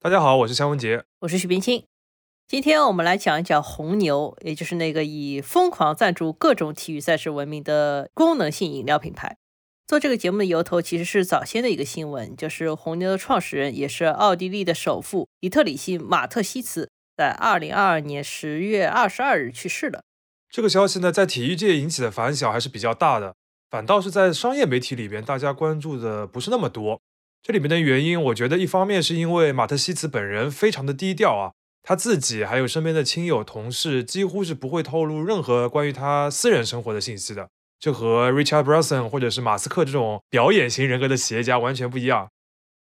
大家好，我是肖文杰，我是许冰清。今天我们来讲一讲红牛，也就是那个以疯狂赞助各种体育赛事闻名的功能性饮料品牌。做这个节目的由头其实是早先的一个新闻，就是红牛的创始人，也是奥地利的首富迪特里希·马特西茨，在二零二二年十月二十二日去世了。这个消息呢，在体育界引起的反响还是比较大的，反倒是在商业媒体里边，大家关注的不是那么多。这里面的原因，我觉得一方面是因为马特西茨本人非常的低调啊。他自己还有身边的亲友同事，几乎是不会透露任何关于他私人生活的信息的。这和 Richard Branson 或者是马斯克这种表演型人格的企业家完全不一样。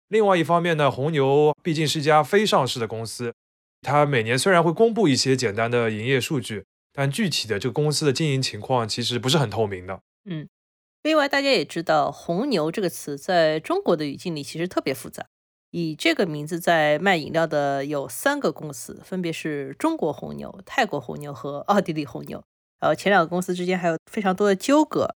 另外一方面呢，红牛毕竟是一家非上市的公司，它每年虽然会公布一些简单的营业数据，但具体的这个公司的经营情况其实不是很透明的。嗯，另外大家也知道，红牛这个词在中国的语境里其实特别复杂。以这个名字在卖饮料的有三个公司，分别是中国红牛、泰国红牛和奥地利红牛。然后前两个公司之间还有非常多的纠葛。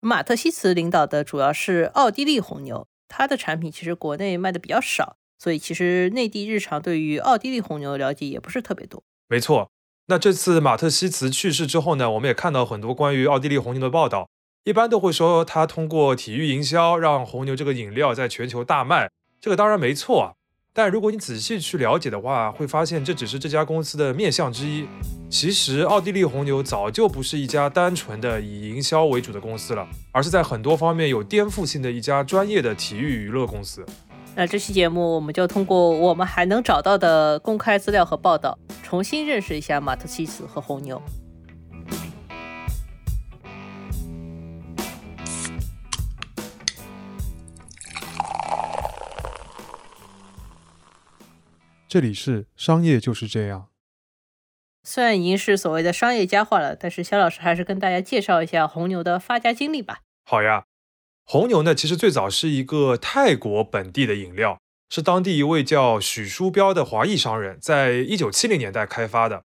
马特西茨领导的主要是奥地利红牛，它的产品其实国内卖的比较少，所以其实内地日常对于奥地利红牛的了解也不是特别多。没错，那这次马特西茨去世之后呢，我们也看到很多关于奥地利红牛的报道，一般都会说他通过体育营销让红牛这个饮料在全球大卖。这个当然没错啊，但如果你仔细去了解的话，会发现这只是这家公司的面相之一。其实，奥地利红牛早就不是一家单纯的以营销为主的公司了，而是在很多方面有颠覆性的一家专业的体育娱乐公司。那这期节目，我们就通过我们还能找到的公开资料和报道，重新认识一下马特西斯和红牛。这里是商业就是这样。虽然已经是所谓的商业佳话了，但是肖老师还是跟大家介绍一下红牛的发家经历吧。好呀，红牛呢，其实最早是一个泰国本地的饮料，是当地一位叫许书标的华裔商人，在一九七零年代开发的。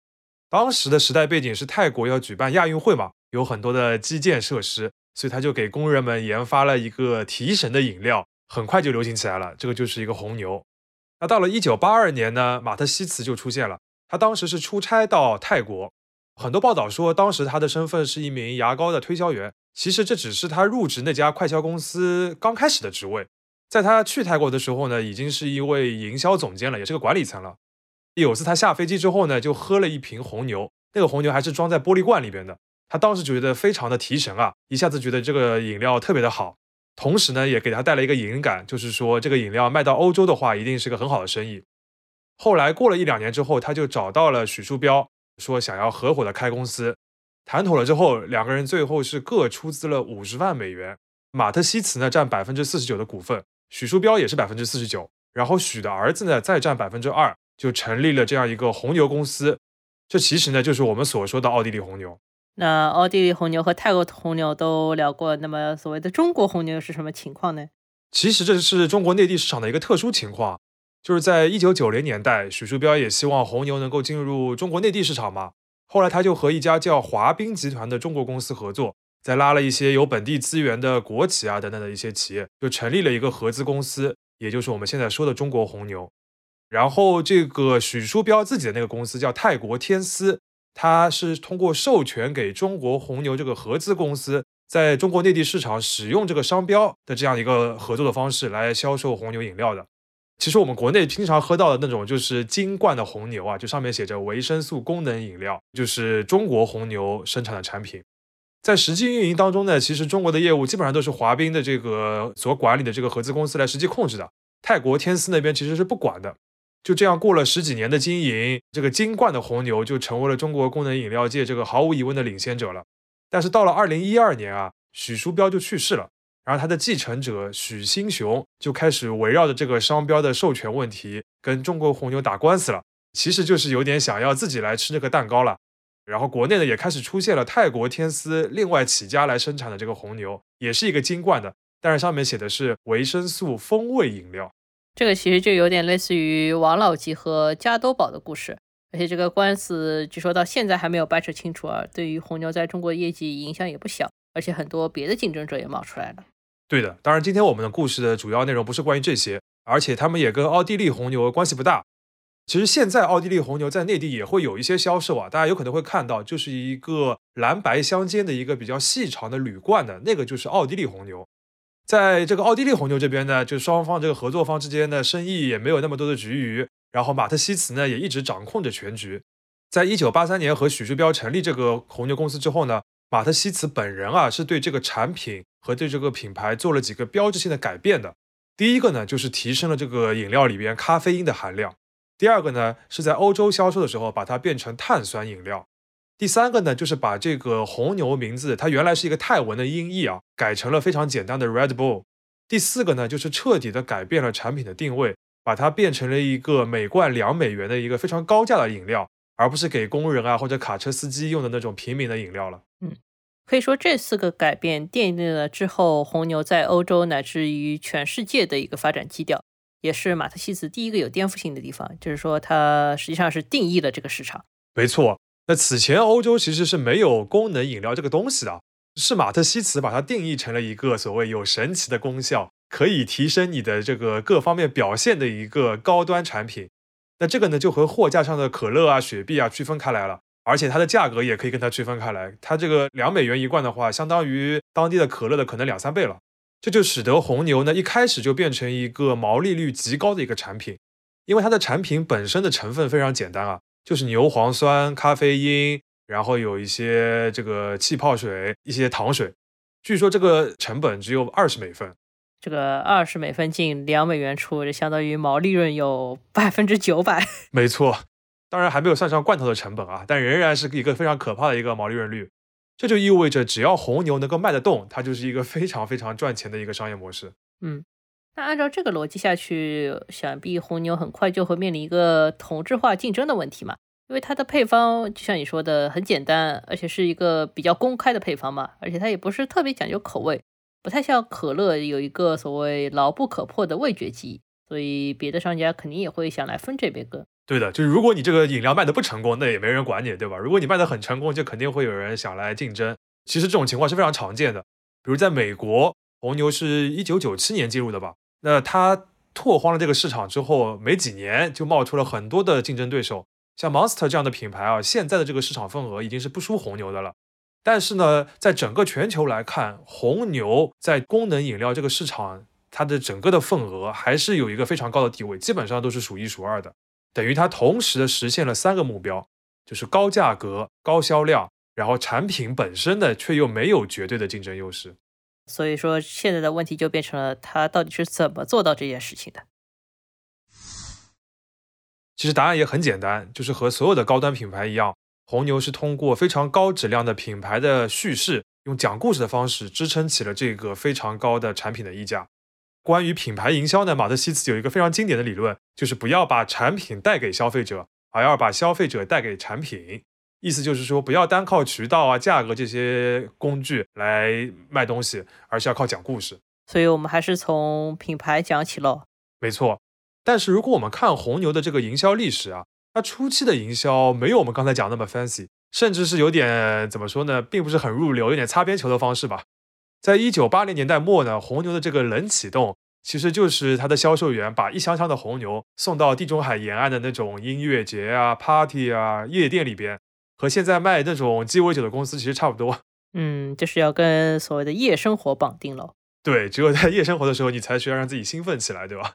当时的时代背景是泰国要举办亚运会嘛，有很多的基建设施，所以他就给工人们研发了一个提神的饮料，很快就流行起来了。这个就是一个红牛。那到了一九八二年呢，马特西茨就出现了。他当时是出差到泰国，很多报道说当时他的身份是一名牙膏的推销员。其实这只是他入职那家快销公司刚开始的职位。在他去泰国的时候呢，已经是一位营销总监了，也是个管理层了。有次他下飞机之后呢，就喝了一瓶红牛，那个红牛还是装在玻璃罐里边的。他当时觉得非常的提神啊，一下子觉得这个饮料特别的好。同时呢，也给他带来一个灵感，就是说这个饮料卖到欧洲的话，一定是个很好的生意。后来过了一两年之后，他就找到了许书标，说想要合伙的开公司。谈妥了之后，两个人最后是各出资了五十万美元。马特西茨呢占百分之四十九的股份，许书标也是百分之四十九，然后许的儿子呢再占百分之二，就成立了这样一个红牛公司。这其实呢就是我们所说的奥地利红牛。那奥地利红牛和泰国红牛都聊过，那么所谓的中国红牛是什么情况呢？其实这是中国内地市场的一个特殊情况，就是在一九九零年代，许书标也希望红牛能够进入中国内地市场嘛。后来他就和一家叫华彬集团的中国公司合作，再拉了一些有本地资源的国企啊等等的一些企业，就成立了一个合资公司，也就是我们现在说的中国红牛。然后这个许书标自己的那个公司叫泰国天丝。它是通过授权给中国红牛这个合资公司，在中国内地市场使用这个商标的这样一个合作的方式来销售红牛饮料的。其实我们国内经常喝到的那种就是金罐的红牛啊，就上面写着维生素功能饮料，就是中国红牛生产的产品。在实际运营当中呢，其实中国的业务基本上都是华彬的这个所管理的这个合资公司来实际控制的，泰国天丝那边其实是不管的。就这样过了十几年的经营，这个金冠的红牛就成为了中国功能饮料界这个毫无疑问的领先者了。但是到了二零一二年啊，许书标就去世了，然后他的继承者许新雄就开始围绕着这个商标的授权问题跟中国红牛打官司了，其实就是有点想要自己来吃这个蛋糕了。然后国内呢也开始出现了泰国天丝另外起家来生产的这个红牛，也是一个金冠的，但是上面写的是维生素风味饮料。这个其实就有点类似于王老吉和加多宝的故事，而且这个官司据说到现在还没有掰扯清楚啊。对于红牛在中国业绩影响也不小，而且很多别的竞争者也冒出来了。对的，当然今天我们的故事的主要内容不是关于这些，而且他们也跟奥地利红牛关系不大，其实现在奥地利红牛在内地也会有一些销售啊，大家有可能会看到，就是一个蓝白相间的一个比较细长的铝罐的那个，就是奥地利红牛。在这个奥地利红牛这边呢，就双方这个合作方之间的生意也没有那么多的局龉，然后马特西茨呢也一直掌控着全局。在一九八三年和许志标成立这个红牛公司之后呢，马特西茨本人啊是对这个产品和对这个品牌做了几个标志性的改变的。第一个呢就是提升了这个饮料里边咖啡因的含量，第二个呢是在欧洲销售的时候把它变成碳酸饮料。第三个呢，就是把这个红牛名字，它原来是一个泰文的音译啊，改成了非常简单的 Red Bull。第四个呢，就是彻底的改变了产品的定位，把它变成了一个每罐两美元的一个非常高价的饮料，而不是给工人啊或者卡车司机用的那种平民的饮料了。嗯，可以说这四个改变奠定了之后红牛在欧洲乃至于全世界的一个发展基调，也是马特西茨第一个有颠覆性的地方，就是说它实际上是定义了这个市场。没错。那此前欧洲其实是没有功能饮料这个东西的，是马特西茨把它定义成了一个所谓有神奇的功效，可以提升你的这个各方面表现的一个高端产品。那这个呢就和货架上的可乐啊、雪碧啊区分开来了，而且它的价格也可以跟它区分开来。它这个两美元一罐的话，相当于当地的可乐的可能两三倍了。这就使得红牛呢一开始就变成一个毛利率极高的一个产品，因为它的产品本身的成分非常简单啊。就是牛磺酸、咖啡因，然后有一些这个气泡水、一些糖水。据说这个成本只有二十美分，这个二十美分进两美元出，就相当于毛利润有百分之九百。没错，当然还没有算上罐头的成本啊，但仍然是一个非常可怕的一个毛利润率。这就意味着，只要红牛能够卖得动，它就是一个非常非常赚钱的一个商业模式。嗯。那按照这个逻辑下去，想必红牛很快就会面临一个同质化竞争的问题嘛？因为它的配方就像你说的很简单，而且是一个比较公开的配方嘛，而且它也不是特别讲究口味，不太像可乐有一个所谓牢不可破的味觉记忆，所以别的商家肯定也会想来分这杯羹。对的，就是如果你这个饮料卖的不成功，那也没人管你，对吧？如果你卖的很成功，就肯定会有人想来竞争。其实这种情况是非常常见的，比如在美国，红牛是一九九七年进入的吧。那它拓荒了这个市场之后，没几年就冒出了很多的竞争对手，像 Monster 这样的品牌啊，现在的这个市场份额已经是不输红牛的了。但是呢，在整个全球来看，红牛在功能饮料这个市场，它的整个的份额还是有一个非常高的地位，基本上都是数一数二的。等于它同时的实现了三个目标，就是高价格、高销量，然后产品本身呢却又没有绝对的竞争优势。所以说，现在的问题就变成了他到底是怎么做到这件事情的？其实答案也很简单，就是和所有的高端品牌一样，红牛是通过非常高质量的品牌的叙事，用讲故事的方式支撑起了这个非常高的产品的溢价。关于品牌营销呢，马特西茨有一个非常经典的理论，就是不要把产品带给消费者，而要把消费者带给产品。意思就是说，不要单靠渠道啊、价格这些工具来卖东西，而是要靠讲故事。所以，我们还是从品牌讲起喽。没错。但是，如果我们看红牛的这个营销历史啊，它初期的营销没有我们刚才讲那么 fancy，甚至是有点怎么说呢，并不是很入流，有点擦边球的方式吧。在一九八零年代末呢，红牛的这个冷启动，其实就是它的销售员把一箱箱的红牛送到地中海沿岸的那种音乐节啊、party 啊、夜店里边。和现在卖那种鸡尾酒的公司其实差不多，嗯，就是要跟所谓的夜生活绑定了。对，只有在夜生活的时候，你才需要让自己兴奋起来，对吧？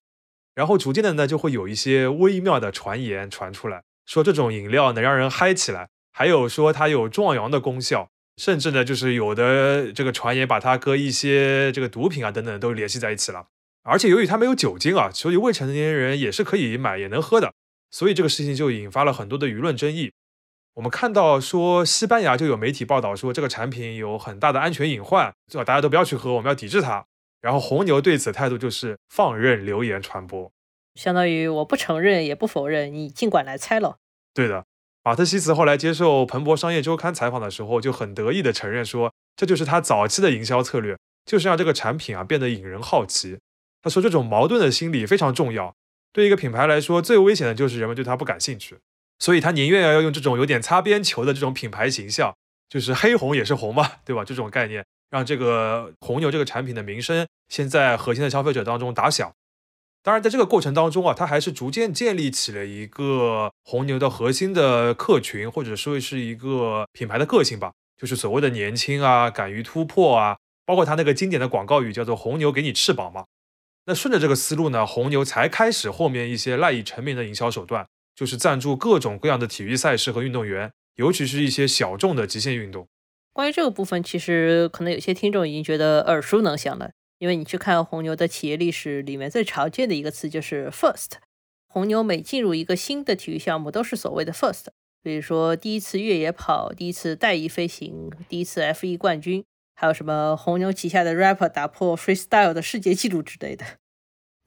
然后逐渐的呢，就会有一些微妙的传言传出来，说这种饮料能让人嗨起来，还有说它有壮阳的功效，甚至呢，就是有的这个传言把它跟一些这个毒品啊等等都联系在一起了。而且由于它没有酒精啊，所以未成年人也是可以买也能喝的，所以这个事情就引发了很多的舆论争议。我们看到说，西班牙就有媒体报道说，这个产品有很大的安全隐患，最好大家都不要去喝，我们要抵制它。然后红牛对此态度就是放任流言传播，相当于我不承认也不否认，你尽管来猜了。对的，马特西茨后来接受《彭博商业周刊》采访的时候，就很得意地承认说，这就是他早期的营销策略，就是让这个产品啊变得引人好奇。他说，这种矛盾的心理非常重要，对一个品牌来说，最危险的就是人们对它不感兴趣。所以他宁愿要用这种有点擦边球的这种品牌形象，就是黑红也是红嘛，对吧？这种概念让这个红牛这个产品的名声先在核心的消费者当中打响。当然，在这个过程当中啊，它还是逐渐建立起了一个红牛的核心的客群，或者说是一个品牌的个性吧，就是所谓的年轻啊，敢于突破啊，包括它那个经典的广告语叫做“红牛给你翅膀”嘛。那顺着这个思路呢，红牛才开始后面一些赖以成名的营销手段，就是赞助各种各样的体育赛事和运动员，尤其是一些小众的极限运动。关于这个部分，其实可能有些听众已经觉得耳熟能详了。因为你去看红牛的企业历史，里面最常见的一个词就是 first。红牛每进入一个新的体育项目，都是所谓的 first，比如说第一次越野跑、第一次带翼飞行、第一次 F1 冠军，还有什么红牛旗下的 rapper 打破 freestyle 的世界纪录之类的。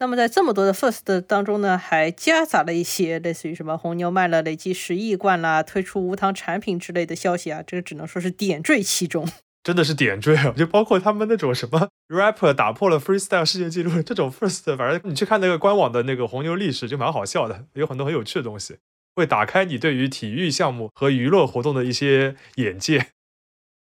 那么在这么多的 first 当中呢，还夹杂了一些类似于什么红牛卖了累计十亿罐啦、推出无糖产品之类的消息啊，这个只能说是点缀其中。真的是点缀啊！就包括他们那种什么 rapper 打破了 freestyle 世界纪录这种 first，反正你去看那个官网的那个红牛历史就蛮好笑的，有很多很有趣的东西，会打开你对于体育项目和娱乐活动的一些眼界。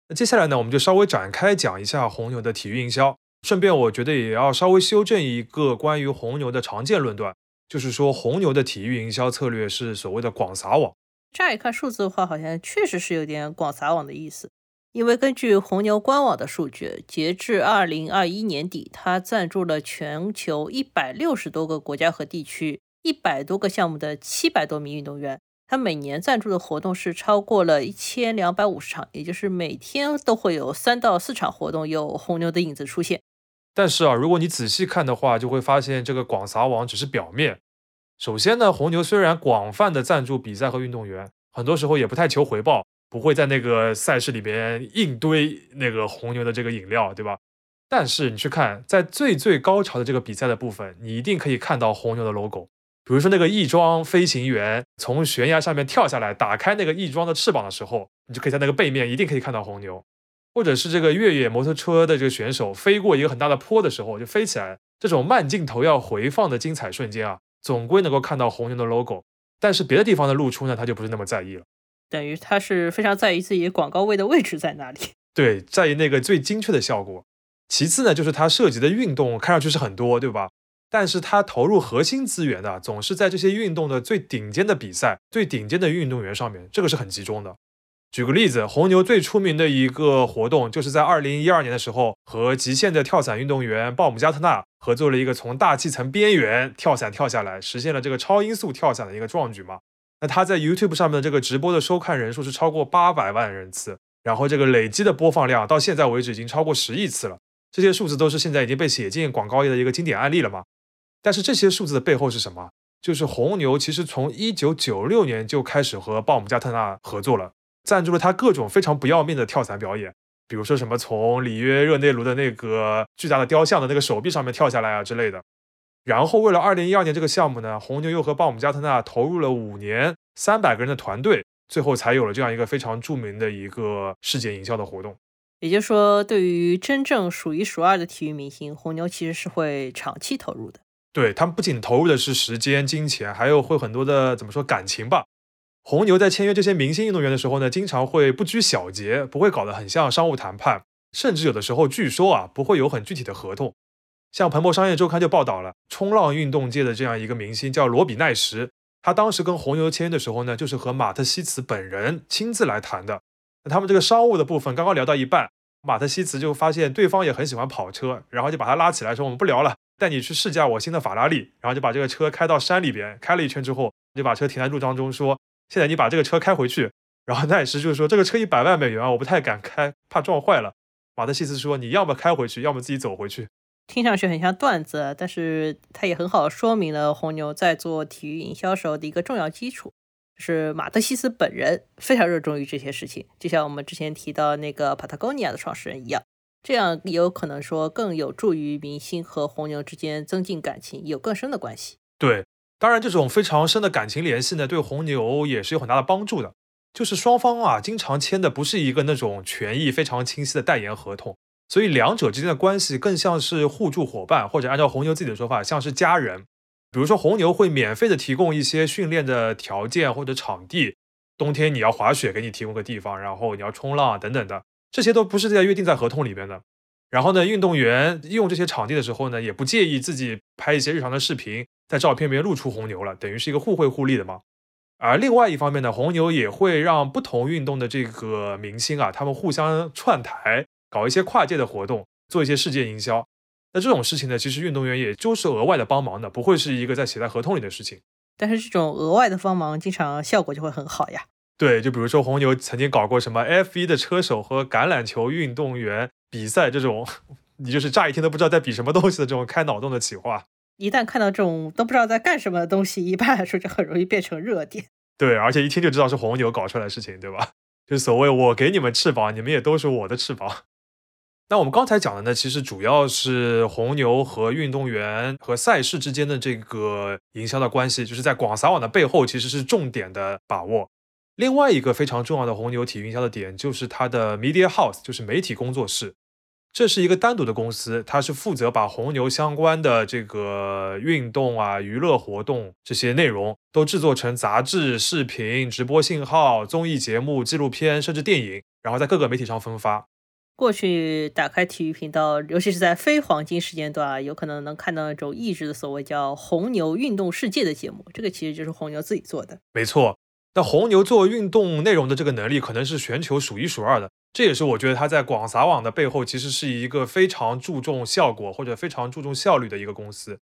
那接下来呢，我们就稍微展开讲一下红牛的体育营销，顺便我觉得也要稍微修正一个关于红牛的常见论断，就是说红牛的体育营销策略是所谓的广撒网。乍一看数字的话，好像确实是有点广撒网的意思。因为根据红牛官网的数据，截至二零二一年底，它赞助了全球一百六十多个国家和地区一百多个项目的七百多名运动员。它每年赞助的活动是超过了一千两百五十场，也就是每天都会有三到四场活动有红牛的影子出现。但是啊，如果你仔细看的话，就会发现这个广撒网只是表面。首先呢，红牛虽然广泛的赞助比赛和运动员，很多时候也不太求回报。不会在那个赛事里边硬堆那个红牛的这个饮料，对吧？但是你去看，在最最高潮的这个比赛的部分，你一定可以看到红牛的 logo。比如说那个翼装飞行员从悬崖上面跳下来，打开那个翼装的翅膀的时候，你就可以在那个背面一定可以看到红牛。或者是这个越野摩托车的这个选手飞过一个很大的坡的时候就飞起来，这种慢镜头要回放的精彩瞬间啊，总归能够看到红牛的 logo。但是别的地方的露出呢，他就不是那么在意了。等于他是非常在意自己广告位的位置在哪里，对，在意那个最精确的效果。其次呢，就是它涉及的运动看上去是很多，对吧？但是它投入核心资源的总是在这些运动的最顶尖的比赛、最顶尖的运动员上面，这个是很集中的。举个例子，红牛最出名的一个活动，就是在二零一二年的时候，和极限的跳伞运动员鲍姆加特纳合作了一个从大气层边缘跳伞跳下来，实现了这个超音速跳伞的一个壮举嘛。那他在 YouTube 上面的这个直播的收看人数是超过八百万人次，然后这个累积的播放量到现在为止已经超过十亿次了。这些数字都是现在已经被写进广告业的一个经典案例了嘛？但是这些数字的背后是什么？就是红牛其实从一九九六年就开始和鲍姆加特纳合作了，赞助了他各种非常不要命的跳伞表演，比如说什么从里约热内卢的那个巨大的雕像的那个手臂上面跳下来啊之类的。然后，为了二零一二年这个项目呢，红牛又和鲍姆加特纳投入了五年、三百个人的团队，最后才有了这样一个非常著名的一个世界营销的活动。也就是说，对于真正数一数二的体育明星，红牛其实是会长期投入的。对他们不仅投入的是时间、金钱，还有会很多的怎么说感情吧。红牛在签约这些明星运动员的时候呢，经常会不拘小节，不会搞得很像商务谈判，甚至有的时候据说啊，不会有很具体的合同。像彭博商业周刊就报道了，冲浪运动界的这样一个明星叫罗比奈什，他当时跟红牛签约的时候呢，就是和马特西茨本人亲自来谈的。那他们这个商务的部分刚刚聊到一半，马特西茨就发现对方也很喜欢跑车，然后就把他拉起来说：“我们不聊了，带你去试驾我新的法拉利。”然后就把这个车开到山里边，开了一圈之后，就把车停在路当中，说：“现在你把这个车开回去。”然后奈什就是说：“这个车一百万美元啊，我不太敢开，怕撞坏了。”马特西斯说：“你要么开回去，要么自己走回去。”听上去很像段子，但是它也很好说明了红牛在做体育营销时候的一个重要基础，就是马特西斯本人非常热衷于这些事情，就像我们之前提到那个 Patagonia 的创始人一样，这样也有可能说更有助于明星和红牛之间增进感情，有更深的关系。对，当然这种非常深的感情联系呢，对红牛也是有很大的帮助的，就是双方啊经常签的不是一个那种权益非常清晰的代言合同。所以两者之间的关系更像是互助伙伴，或者按照红牛自己的说法，像是家人。比如说红牛会免费的提供一些训练的条件或者场地，冬天你要滑雪，给你提供个地方，然后你要冲浪等等的，这些都不是在约定在合同里边的。然后呢，运动员用这些场地的时候呢，也不介意自己拍一些日常的视频，在照片里面露出红牛了，等于是一个互惠互利的嘛。而另外一方面呢，红牛也会让不同运动的这个明星啊，他们互相串台，搞一些跨界的活动，做一些世界营销。那这种事情呢，其实运动员也就是额外的帮忙的，不会是一个在写在合同里的事情。但是这种额外的帮忙，经常效果就会很好呀。对，就比如说红牛曾经搞过什么 F1 的车手和橄榄球运动员比赛这种，你就是乍一听都不知道在比什么东西的这种开脑洞的企划。一旦看到这种都不知道在干什么的东西，一般来说就很容易变成热点。对，而且一听就知道是红牛搞出来的事情，对吧？就所谓我给你们翅膀，你们也都是我的翅膀。那我们刚才讲的呢，其实主要是红牛和运动员和赛事之间的这个营销的关系，就是在广撒网的背后，其实是重点的把握。另外一个非常重要的红牛体育营销的点，就是它的 media house，就是媒体工作室。这是一个单独的公司，它是负责把红牛相关的这个运动啊、娱乐活动这些内容都制作成杂志、视频、直播信号、综艺节目、纪录片，甚至电影，然后在各个媒体上分发。过去打开体育频道，尤其是在非黄金时间段啊，有可能能看到那种译制的所谓叫“红牛运动世界”的节目，这个其实就是红牛自己做的。没错，那红牛做运动内容的这个能力，可能是全球数一数二的。这也是我觉得它在广撒网的背后，其实是一个非常注重效果或者非常注重效率的一个公司。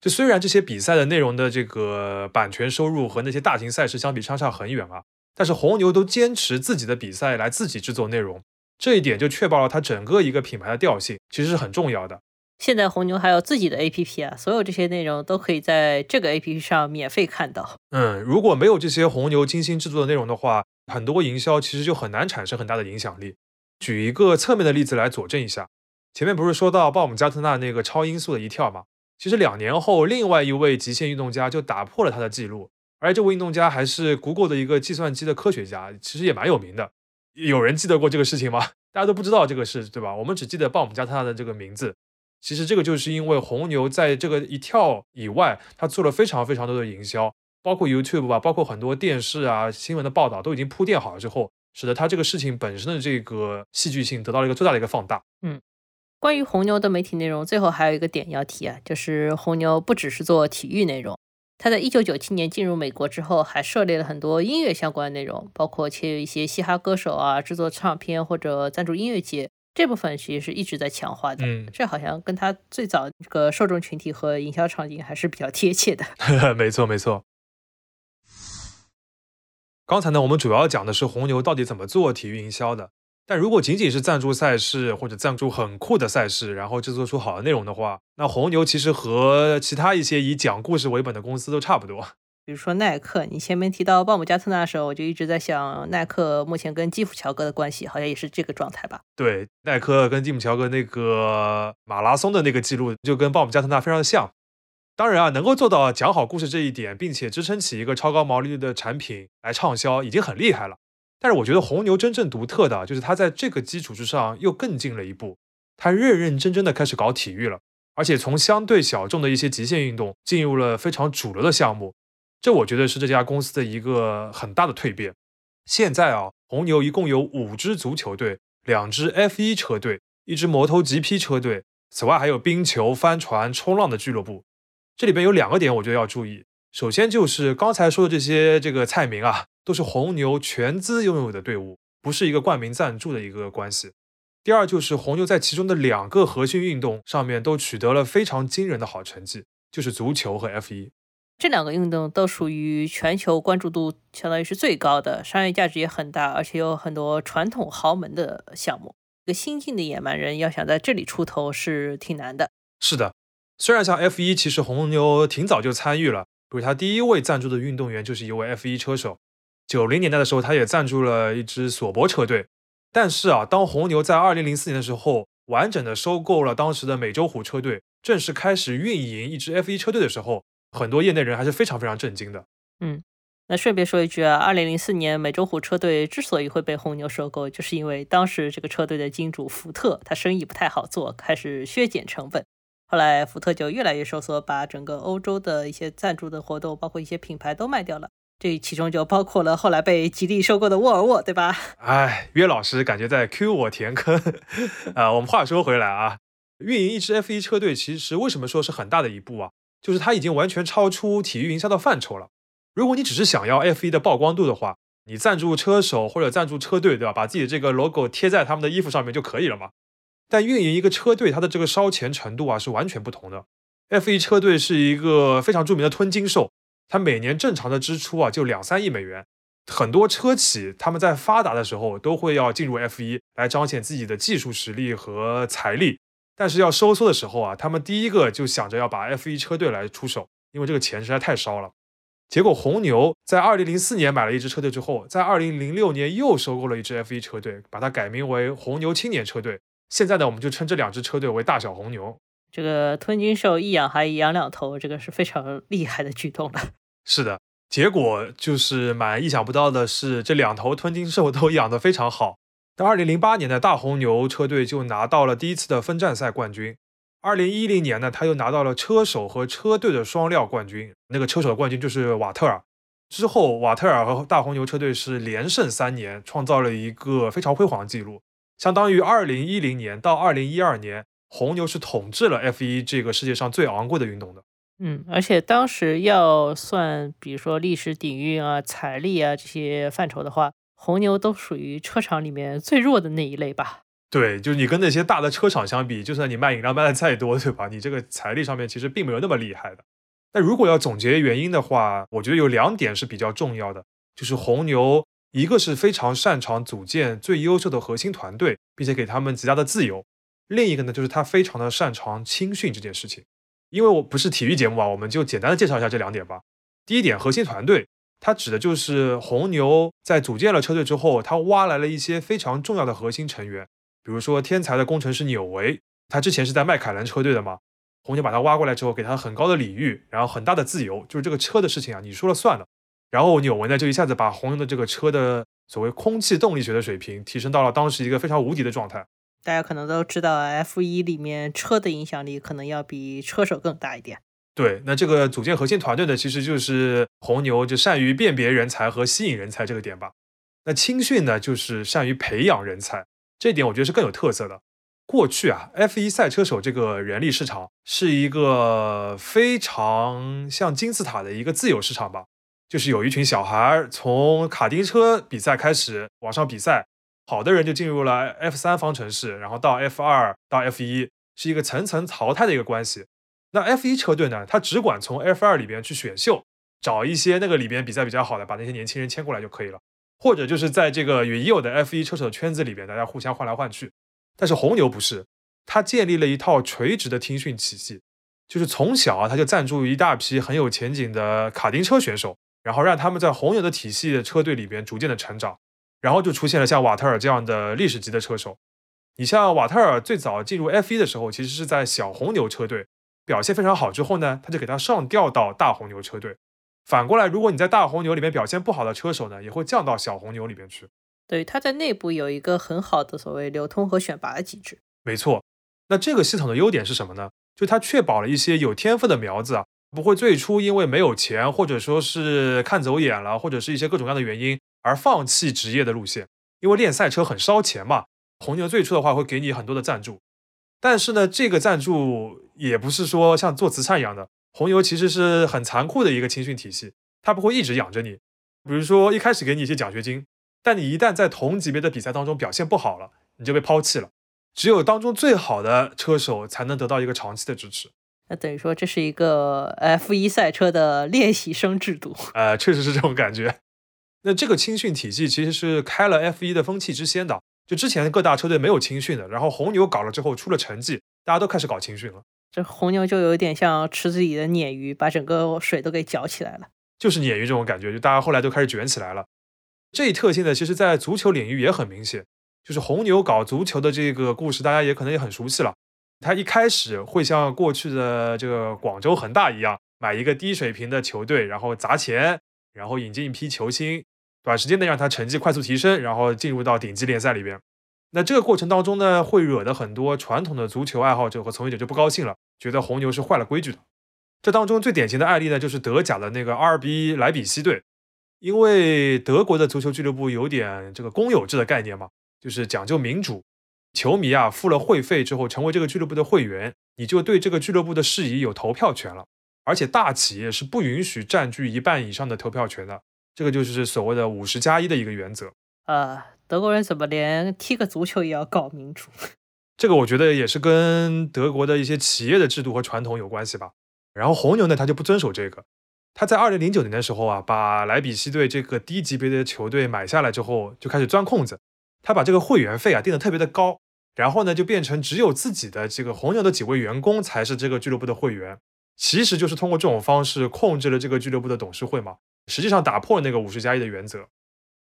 就虽然这些比赛的内容的这个版权收入和那些大型赛事相比相差很远啊，但是红牛都坚持自己的比赛来自己制作内容，这一点就确保了它整个一个品牌的调性，其实是很重要的。现在红牛还有自己的 APP 啊，所有这些内容都可以在这个 APP 上免费看到。嗯，如果没有这些红牛精心制作的内容的话。很多营销其实就很难产生很大的影响力。举一个侧面的例子来佐证一下，前面不是说到鲍姆加特纳那个超音速的一跳吗？其实两年后，另外一位极限运动家就打破了他的记录，而这位运动家还是 Google 的一个计算机的科学家，其实也蛮有名的。有人记得过这个事情吗？大家都不知道这个事，对吧？我们只记得鲍姆加特纳的这个名字。其实这个就是因为红牛在这个一跳以外，他做了非常非常多的营销。包括 YouTube 吧，包括很多电视啊、新闻的报道都已经铺垫好了之后，使得它这个事情本身的这个戏剧性得到了一个最大的一个放大。嗯，关于红牛的媒体内容，最后还有一个点要提啊，就是红牛不只是做体育内容，它在一九九七年进入美国之后，还涉猎了很多音乐相关的内容，包括切一些嘻哈歌手啊，制作唱片或者赞助音乐节，这部分其实是一直在强化的。嗯，这好像跟他最早这个受众群体和营销场景还是比较贴切的。没错，没错。刚才呢，我们主要讲的是红牛到底怎么做体育营销的。但如果仅仅是赞助赛事或者赞助很酷的赛事，然后制作出好的内容的话，那红牛其实和其他一些以讲故事为本的公司都差不多。比如说耐克，你前面提到鲍姆加特纳的时候，我就一直在想，耐克目前跟基普乔格的关系好像也是这个状态吧？对，耐克跟基普乔格那个马拉松的那个记录，就跟鲍姆加特纳非常的像。当然啊，能够做到讲好故事这一点，并且支撑起一个超高毛利率的产品来畅销，已经很厉害了。但是我觉得红牛真正独特的，就是它在这个基础之上又更进了一步，它认认真真的开始搞体育了，而且从相对小众的一些极限运动进入了非常主流的项目。这我觉得是这家公司的一个很大的蜕变。现在啊，红牛一共有五支足球队，两支 F1 车队，一支摩托 GP 车队，此外还有冰球、帆船、冲浪的俱乐部。这里边有两个点，我觉得要注意。首先就是刚才说的这些这个菜名啊，都是红牛全资拥有的队伍，不是一个冠名赞助的一个关系。第二就是红牛在其中的两个核心运动上面都取得了非常惊人的好成绩，就是足球和 F1。这两个运动都属于全球关注度相当于是最高的，商业价值也很大，而且有很多传统豪门的项目。一个新晋的野蛮人要想在这里出头是挺难的。是的。虽然像 F 一，其实红牛挺早就参与了，比如他第一位赞助的运动员就是一位 F 一车手。九零年代的时候，他也赞助了一支索伯车队。但是啊，当红牛在二零零四年的时候完整的收购了当时的美洲虎车队，正式开始运营一支 F 一车队的时候，很多业内人还是非常非常震惊的。嗯，那顺便说一句啊，二零零四年美洲虎车队之所以会被红牛收购，就是因为当时这个车队的金主福特他生意不太好做，开始削减成本。后来福特就越来越收缩，把整个欧洲的一些赞助的活动，包括一些品牌都卖掉了。这其中就包括了后来被吉利收购的沃尔沃，对吧？哎，约老师感觉在 Q 我填坑 啊。我们话说回来啊，运营一支 F1 车队，其实为什么说是很大的一步啊？就是它已经完全超出体育营销的范畴了。如果你只是想要 F1 的曝光度的话，你赞助车手或者赞助车队，对吧？把自己这个 logo 贴在他们的衣服上面就可以了嘛。但运营一个车队，它的这个烧钱程度啊是完全不同的。F1 车队是一个非常著名的吞金兽。它每年正常的支出啊，就两三亿美元。很多车企他们在发达的时候都会要进入 F1 来彰显自己的技术实力和财力，但是要收缩的时候啊，他们第一个就想着要把 F1 车队来出手，因为这个钱实在太烧了。结果红牛在二零零四年买了一支车队之后，在二零零六年又收购了一支 F1 车队，把它改名为红牛青年车队。现在呢，我们就称这两支车队为大小红牛。这个吞金兽一养还养两头，这个是非常厉害的举动了。是的，结果就是蛮意想不到的是，这两头吞金兽都养得非常好。到二零零八年的大红牛车队就拿到了第一次的分站赛冠军。二零一零年呢，他又拿到了车手和车队的双料冠军。那个车手的冠军就是瓦特尔。之后，瓦特尔和大红牛车队是连胜三年，创造了一个非常辉煌的记录，相当于二零一零年到二零一二年，红牛是统治了 F 一这个世界上最昂贵的运动的。嗯，而且当时要算，比如说历史底蕴啊、财力啊这些范畴的话，红牛都属于车厂里面最弱的那一类吧？对，就是你跟那些大的车厂相比，就算你卖饮料卖的再多，对吧？你这个财力上面其实并没有那么厉害的。那如果要总结原因的话，我觉得有两点是比较重要的，就是红牛一个是非常擅长组建最优秀的核心团队，并且给他们极大的自由；另一个呢，就是他非常的擅长青训这件事情。因为我不是体育节目啊，我们就简单的介绍一下这两点吧。第一点，核心团队，它指的就是红牛在组建了车队之后，他挖来了一些非常重要的核心成员，比如说天才的工程师纽维，他之前是在迈凯伦车队的嘛，红牛把他挖过来之后，给他很高的礼遇，然后很大的自由，就是这个车的事情啊，你说了算了。然后纽维呢，就一下子把红牛的这个车的所谓空气动力学的水平提升到了当时一个非常无敌的状态。大家可能都知道，F 一里面车的影响力可能要比车手更大一点。对，那这个组建核心团队呢，其实就是红牛就善于辨别人才和吸引人才这个点吧。那青训呢，就是善于培养人才，这点我觉得是更有特色的。过去啊，F 一赛车手这个人力市场是一个非常像金字塔的一个自由市场吧，就是有一群小孩从卡丁车比赛开始往上比赛。好的人就进入了 F 三方程式，然后到 F 二到 F 一，是一个层层淘汰的一个关系。那 F 一车队呢，他只管从 F 二里边去选秀，找一些那个里边比赛比较好的，把那些年轻人签过来就可以了。或者就是在这个已有的 F 一车手的圈子里边，大家互相换来换去。但是红牛不是，他建立了一套垂直的听训体系，就是从小啊他就赞助一大批很有前景的卡丁车选手，然后让他们在红牛的体系的车队里边逐渐的成长。然后就出现了像瓦特尔这样的历史级的车手。你像瓦特尔最早进入 F1 的时候，其实是在小红牛车队表现非常好之后呢，他就给他上调到大红牛车队。反过来，如果你在大红牛里面表现不好的车手呢，也会降到小红牛里面去。对，他在内部有一个很好的所谓流通和选拔的机制。没错。那这个系统的优点是什么呢？就它确保了一些有天分的苗子啊，不会最初因为没有钱，或者说是看走眼了，或者是一些各种各样的原因。而放弃职业的路线，因为练赛车很烧钱嘛。红牛最初的话会给你很多的赞助，但是呢，这个赞助也不是说像做慈善一样的。红牛其实是很残酷的一个青训体系，它不会一直养着你。比如说一开始给你一些奖学金，但你一旦在同级别的比赛当中表现不好了，你就被抛弃了。只有当中最好的车手才能得到一个长期的支持。那等于说这是一个 F1 赛车的练习生制度。呃，确实是这种感觉。那这个青训体系其实是开了 F1 的风气之先的，就之前各大车队没有青训的，然后红牛搞了之后出了成绩，大家都开始搞青训了。这红牛就有点像池子里的鲶鱼，把整个水都给搅起来了。就是鲶鱼这种感觉，就大家后来都开始卷起来了。这一特性呢，其实在足球领域也很明显，就是红牛搞足球的这个故事，大家也可能也很熟悉了。他一开始会像过去的这个广州恒大一样，买一个低水平的球队，然后砸钱。然后引进一批球星，短时间内让他成绩快速提升，然后进入到顶级联赛里边。那这个过程当中呢，会惹得很多传统的足球爱好者和从业者就不高兴了，觉得红牛是坏了规矩的。这当中最典型的案例呢，就是德甲的那个阿尔比莱比锡队。因为德国的足球俱乐部有点这个公有制的概念嘛，就是讲究民主。球迷啊，付了会费之后成为这个俱乐部的会员，你就对这个俱乐部的事宜有投票权了。而且大企业是不允许占据一半以上的投票权的，这个就是所谓的五十加一的一个原则。呃，德国人怎么连踢个足球也要搞民主？这个我觉得也是跟德国的一些企业的制度和传统有关系吧。然后红牛呢，他就不遵守这个。他在二零零九年的时候啊，把莱比锡队这个低级别的球队买下来之后，就开始钻空子。他把这个会员费啊定得特别的高，然后呢就变成只有自己的这个红牛的几位员工才是这个俱乐部的会员，其实就是通过这种方式控制了这个俱乐部的董事会嘛。实际上打破了那个五十加一的原则。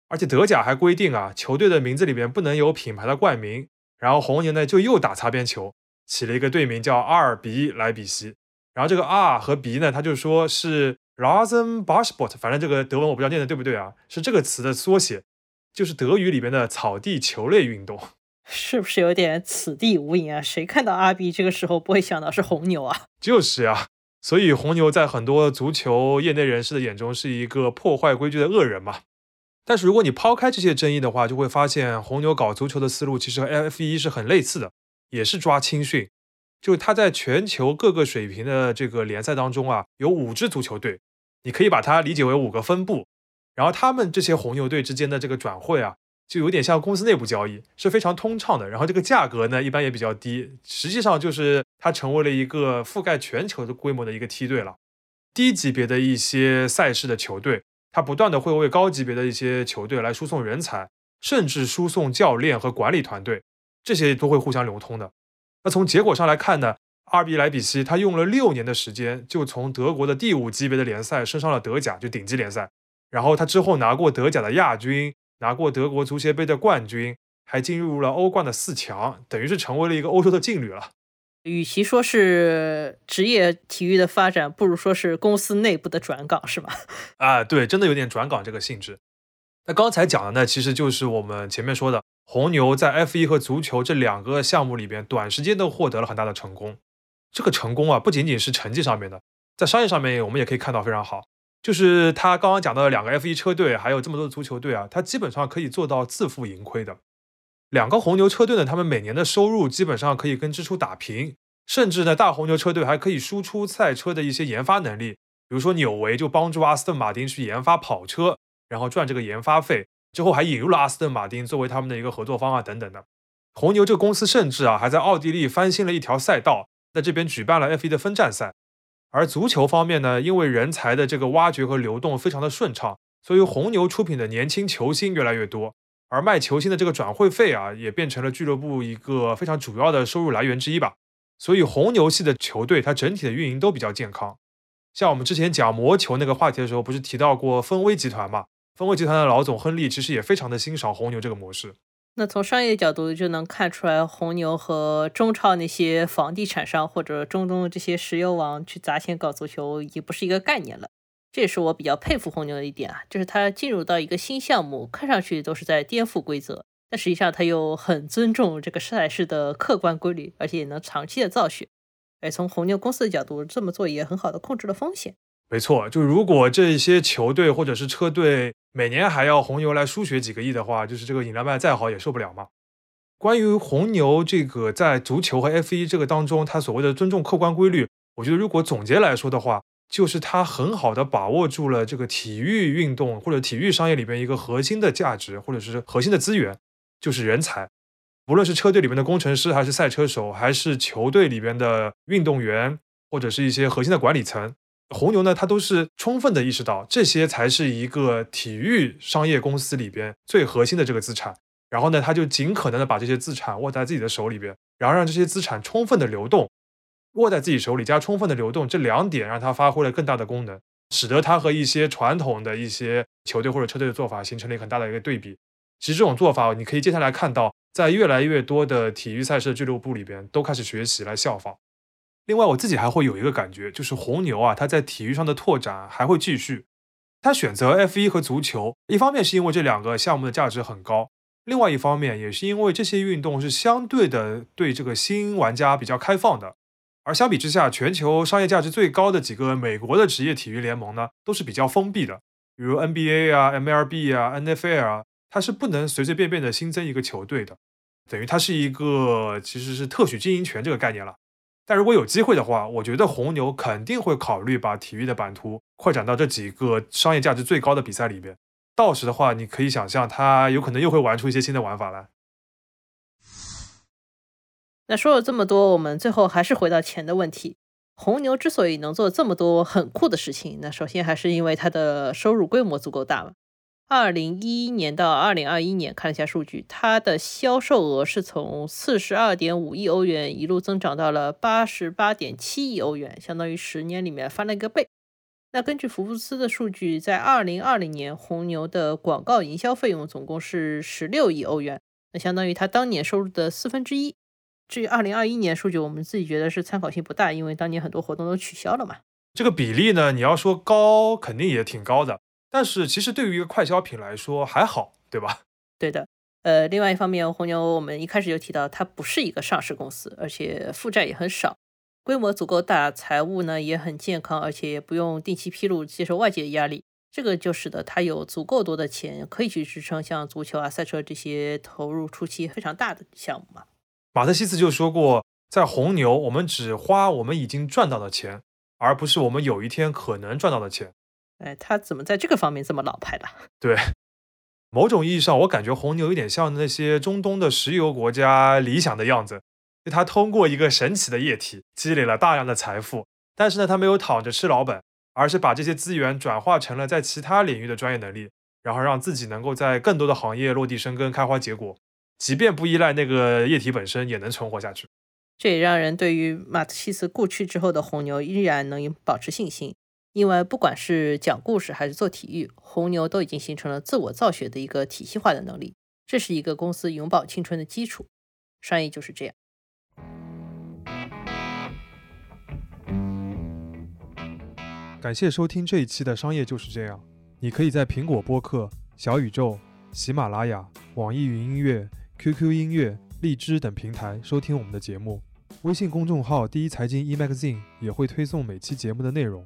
而且德甲还规定啊，球队的名字里边不能有品牌的冠名。然后红牛呢就又打擦边球，起了一个队名叫阿尔比莱比锡。然后这个 R 和 B 呢，他就说是。Rasenballsport，反正这个德文我不知道念的对不对啊，是这个词的缩写，就是德语里边的草地球类运动，是不是有点此地无银啊？谁看到阿 B 这个时候不会想到是红牛啊？就是呀，所以红牛在很多足球业内人士的眼中是一个破坏规矩的恶人嘛。但是如果你抛开这些争议的话，就会发现红牛搞足球的思路其实和 F1 是很类似的，也是抓青训，就他在全球各个水平的这个联赛当中啊，有五支足球队。你可以把它理解为五个分部，然后他们这些红牛队之间的这个转会啊，就有点像公司内部交易，是非常通畅的。然后这个价格呢，一般也比较低，实际上就是它成为了一个覆盖全球的规模的一个梯队了。低级别的一些赛事的球队，它不断的会为高级别的一些球队来输送人才，甚至输送教练和管理团队，这些都会互相流通的。那从结果上来看呢？阿尔比莱比锡，他用了六年的时间，就从德国的第五级别的联赛升上了德甲，就顶级联赛。然后他之后拿过德甲的亚军，拿过德国足协杯的冠军，还进入了欧冠的四强，等于是成为了一个欧洲的劲旅了。与其说是职业体育的发展，不如说是公司内部的转岗，是吗？啊，对，真的有点转岗这个性质。那刚才讲的呢，其实就是我们前面说的，红牛在 F1 和足球这两个项目里边，短时间都获得了很大的成功。这个成功啊，不仅仅是成绩上面的，在商业上面我们也可以看到非常好。就是他刚刚讲到的两个 F1 车队，还有这么多的足球队啊，他基本上可以做到自负盈亏的。两个红牛车队呢，他们每年的收入基本上可以跟支出打平，甚至呢，大红牛车队还可以输出赛车的一些研发能力，比如说纽维就帮助阿斯顿马丁去研发跑车，然后赚这个研发费，之后还引入了阿斯顿马丁作为他们的一个合作方啊等等的。红牛这个公司甚至啊，还在奥地利翻新了一条赛道。在这边举办了 F1 的分站赛，而足球方面呢，因为人才的这个挖掘和流动非常的顺畅，所以红牛出品的年轻球星越来越多，而卖球星的这个转会费啊，也变成了俱乐部一个非常主要的收入来源之一吧。所以红牛系的球队它整体的运营都比较健康。像我们之前讲魔球那个话题的时候，不是提到过丰威集团嘛？丰威集团的老总亨利其实也非常的欣赏红牛这个模式。那从商业角度就能看出来，红牛和中超那些房地产商或者中东这些石油王去砸钱搞足球，已经不是一个概念了。这也是我比较佩服红牛的一点啊，就是他进入到一个新项目，看上去都是在颠覆规则，但实际上他又很尊重这个赛事的客观规律，而且也能长期的造血。哎，从红牛公司的角度这么做，也很好的控制了风险。没错，就如果这些球队或者是车队每年还要红牛来输血几个亿的话，就是这个饮料卖再好也受不了嘛。关于红牛这个在足球和 F1 这个当中，它所谓的尊重客观规律，我觉得如果总结来说的话，就是它很好的把握住了这个体育运动或者体育商业里边一个核心的价值或者是核心的资源，就是人才。不论是车队里面的工程师，还是赛车手，还是球队里边的运动员，或者是一些核心的管理层。红牛呢，它都是充分的意识到这些才是一个体育商业公司里边最核心的这个资产，然后呢，他就尽可能的把这些资产握在自己的手里边，然后让这些资产充分的流动，握在自己手里加充分的流动，这两点让它发挥了更大的功能，使得它和一些传统的一些球队或者车队的做法形成了很大的一个对比。其实这种做法，你可以接下来看到，在越来越多的体育赛事俱乐部里边都开始学习来效仿。另外，我自己还会有一个感觉，就是红牛啊，它在体育上的拓展还会继续。它选择 F1 和足球，一方面是因为这两个项目的价值很高，另外一方面也是因为这些运动是相对的对这个新玩家比较开放的。而相比之下，全球商业价值最高的几个美国的职业体育联盟呢，都是比较封闭的。比如 NBA 啊、MLB 啊、NFL 啊，它是不能随随便便的新增一个球队的，等于它是一个其实是特许经营权这个概念了。但如果有机会的话，我觉得红牛肯定会考虑把体育的版图扩展到这几个商业价值最高的比赛里边。到时的话，你可以想象，它有可能又会玩出一些新的玩法来。那说了这么多，我们最后还是回到钱的问题。红牛之所以能做这么多很酷的事情，那首先还是因为它的收入规模足够大嘛。二零一一年到二零二一年，看了一下数据，它的销售额是从四十二点五亿欧元一路增长到了八十八点七亿欧元，相当于十年里面翻了一个倍。那根据福布斯的数据，在二零二零年，红牛的广告营销费用总共是十六亿欧元，那相当于它当年收入的四分之一。至于二零二一年数据，我们自己觉得是参考性不大，因为当年很多活动都取消了嘛。这个比例呢，你要说高，肯定也挺高的。但是其实对于一个快消品来说还好，对吧？对的。呃，另外一方面，红牛我们一开始就提到，它不是一个上市公司，而且负债也很少，规模足够大，财务呢也很健康，而且也不用定期披露，接受外界的压力。这个就使得它有足够多的钱可以去支撑像足球啊、赛车这些投入初期非常大的项目嘛。马特西斯就说过，在红牛，我们只花我们已经赚到的钱，而不是我们有一天可能赚到的钱。哎，他怎么在这个方面这么老派的？对，某种意义上，我感觉红牛有点像那些中东的石油国家理想的样子。他通过一个神奇的液体积累了大量的财富，但是呢，他没有躺着吃老本，而是把这些资源转化成了在其他领域的专业能力，然后让自己能够在更多的行业落地生根、开花结果。即便不依赖那个液体本身，也能存活下去。这也让人对于马特西斯故去之后的红牛依然能保持信心，因为不管是讲故事还是做体育，红牛都已经形成了自我造血的一个体系化的能力。这是一个公司永葆青春的基础。商业就是这样。感谢收听这一期的商业就是这样。你可以在苹果播客、小宇宙、喜马拉雅、网易云音乐。QQ 音乐、荔枝等平台收听我们的节目，微信公众号“第一财经 eMagazine” 也会推送每期节目的内容。